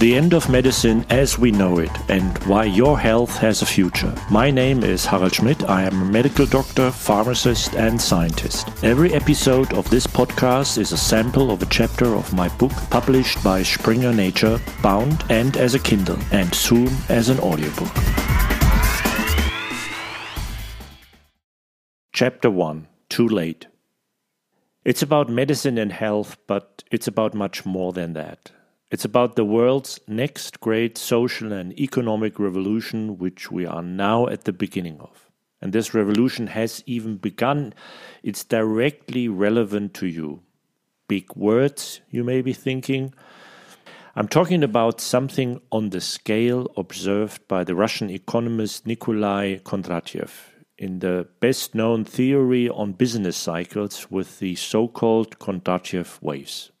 The end of medicine as we know it and why your health has a future. My name is Harald Schmidt. I am a medical doctor, pharmacist, and scientist. Every episode of this podcast is a sample of a chapter of my book published by Springer Nature, bound and as a Kindle, and soon as an audiobook. Chapter 1 Too Late. It's about medicine and health, but it's about much more than that. It's about the world's next great social and economic revolution, which we are now at the beginning of. And this revolution has even begun. It's directly relevant to you. Big words, you may be thinking. I'm talking about something on the scale observed by the Russian economist Nikolai Kondratiev in the best known theory on business cycles with the so called Kondratiev waves.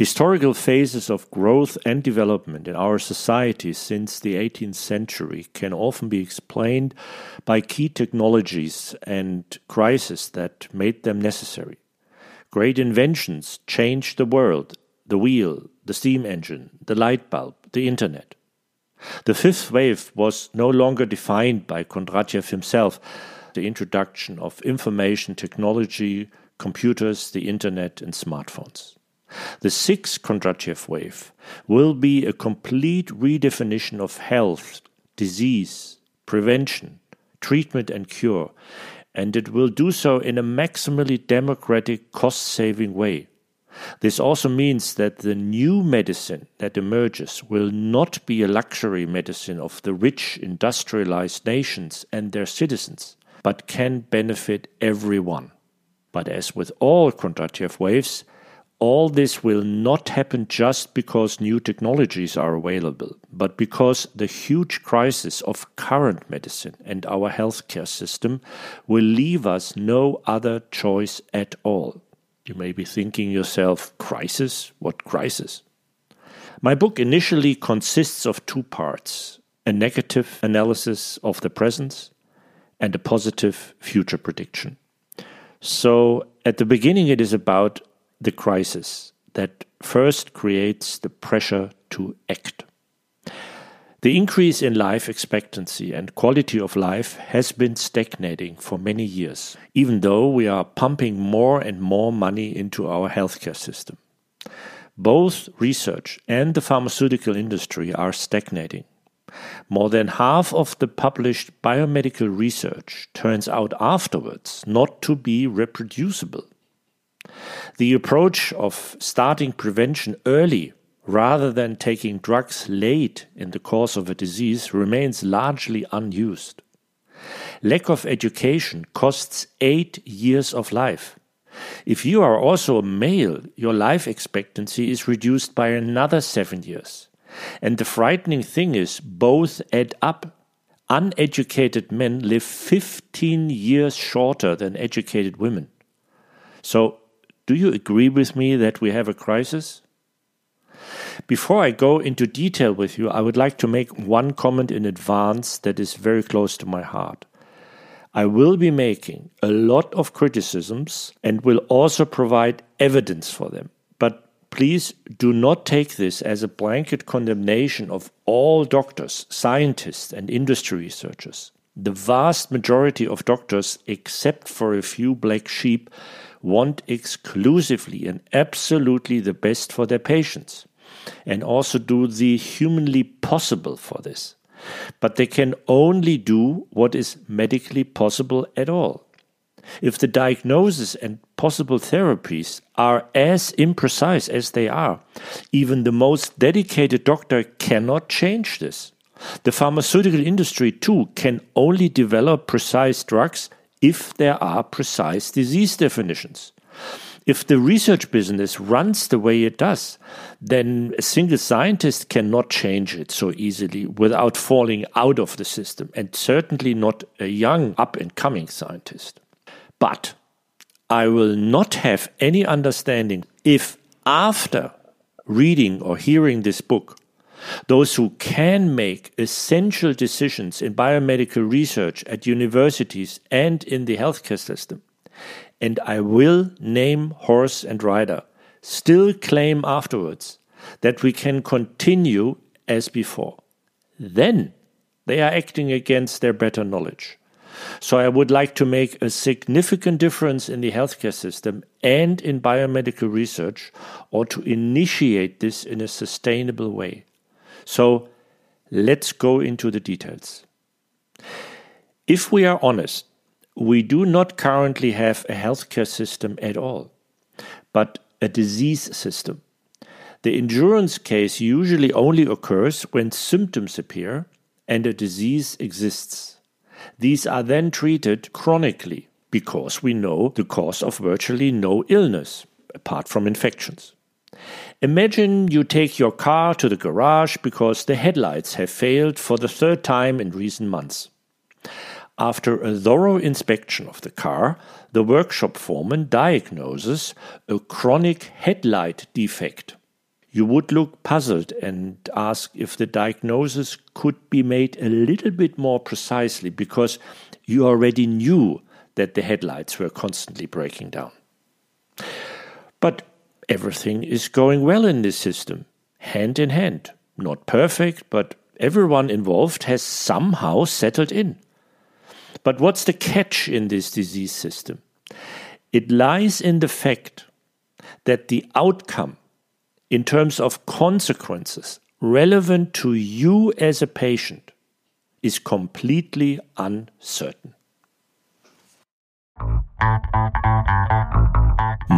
Historical phases of growth and development in our society since the 18th century can often be explained by key technologies and crises that made them necessary. Great inventions changed the world the wheel, the steam engine, the light bulb, the internet. The fifth wave was no longer defined by Kondratiev himself. The introduction of information technology, computers, the internet, and smartphones. The sixth Kondratiev wave will be a complete redefinition of health, disease, prevention, treatment, and cure, and it will do so in a maximally democratic, cost saving way. This also means that the new medicine that emerges will not be a luxury medicine of the rich industrialized nations and their citizens, but can benefit everyone. But as with all Kondratiev waves, all this will not happen just because new technologies are available, but because the huge crisis of current medicine and our healthcare system will leave us no other choice at all. You may be thinking yourself, crisis? What crisis? My book initially consists of two parts a negative analysis of the present and a positive future prediction. So, at the beginning, it is about the crisis that first creates the pressure to act. The increase in life expectancy and quality of life has been stagnating for many years, even though we are pumping more and more money into our healthcare system. Both research and the pharmaceutical industry are stagnating. More than half of the published biomedical research turns out afterwards not to be reproducible. The approach of starting prevention early rather than taking drugs late in the course of a disease remains largely unused. Lack of education costs eight years of life. If you are also a male, your life expectancy is reduced by another seven years. And the frightening thing is, both add up. Uneducated men live 15 years shorter than educated women. So do you agree with me that we have a crisis? Before I go into detail with you, I would like to make one comment in advance that is very close to my heart. I will be making a lot of criticisms and will also provide evidence for them. But please do not take this as a blanket condemnation of all doctors, scientists, and industry researchers. The vast majority of doctors, except for a few black sheep, want exclusively and absolutely the best for their patients and also do the humanly possible for this. But they can only do what is medically possible at all. If the diagnosis and possible therapies are as imprecise as they are, even the most dedicated doctor cannot change this. The pharmaceutical industry, too, can only develop precise drugs if there are precise disease definitions. If the research business runs the way it does, then a single scientist cannot change it so easily without falling out of the system, and certainly not a young up and coming scientist. But I will not have any understanding if after reading or hearing this book, those who can make essential decisions in biomedical research at universities and in the healthcare system, and I will name horse and rider, still claim afterwards that we can continue as before. Then they are acting against their better knowledge. So I would like to make a significant difference in the healthcare system and in biomedical research, or to initiate this in a sustainable way. So let's go into the details. If we are honest, we do not currently have a healthcare system at all, but a disease system. The endurance case usually only occurs when symptoms appear and a disease exists. These are then treated chronically because we know the cause of virtually no illness, apart from infections. Imagine you take your car to the garage because the headlights have failed for the third time in recent months. After a thorough inspection of the car, the workshop foreman diagnoses a chronic headlight defect you would look puzzled and ask if the diagnosis could be made a little bit more precisely because you already knew that the headlights were constantly breaking down. But everything is going well in this system, hand in hand. Not perfect, but everyone involved has somehow settled in. But what's the catch in this disease system? It lies in the fact that the outcome in terms of consequences relevant to you as a patient is completely uncertain.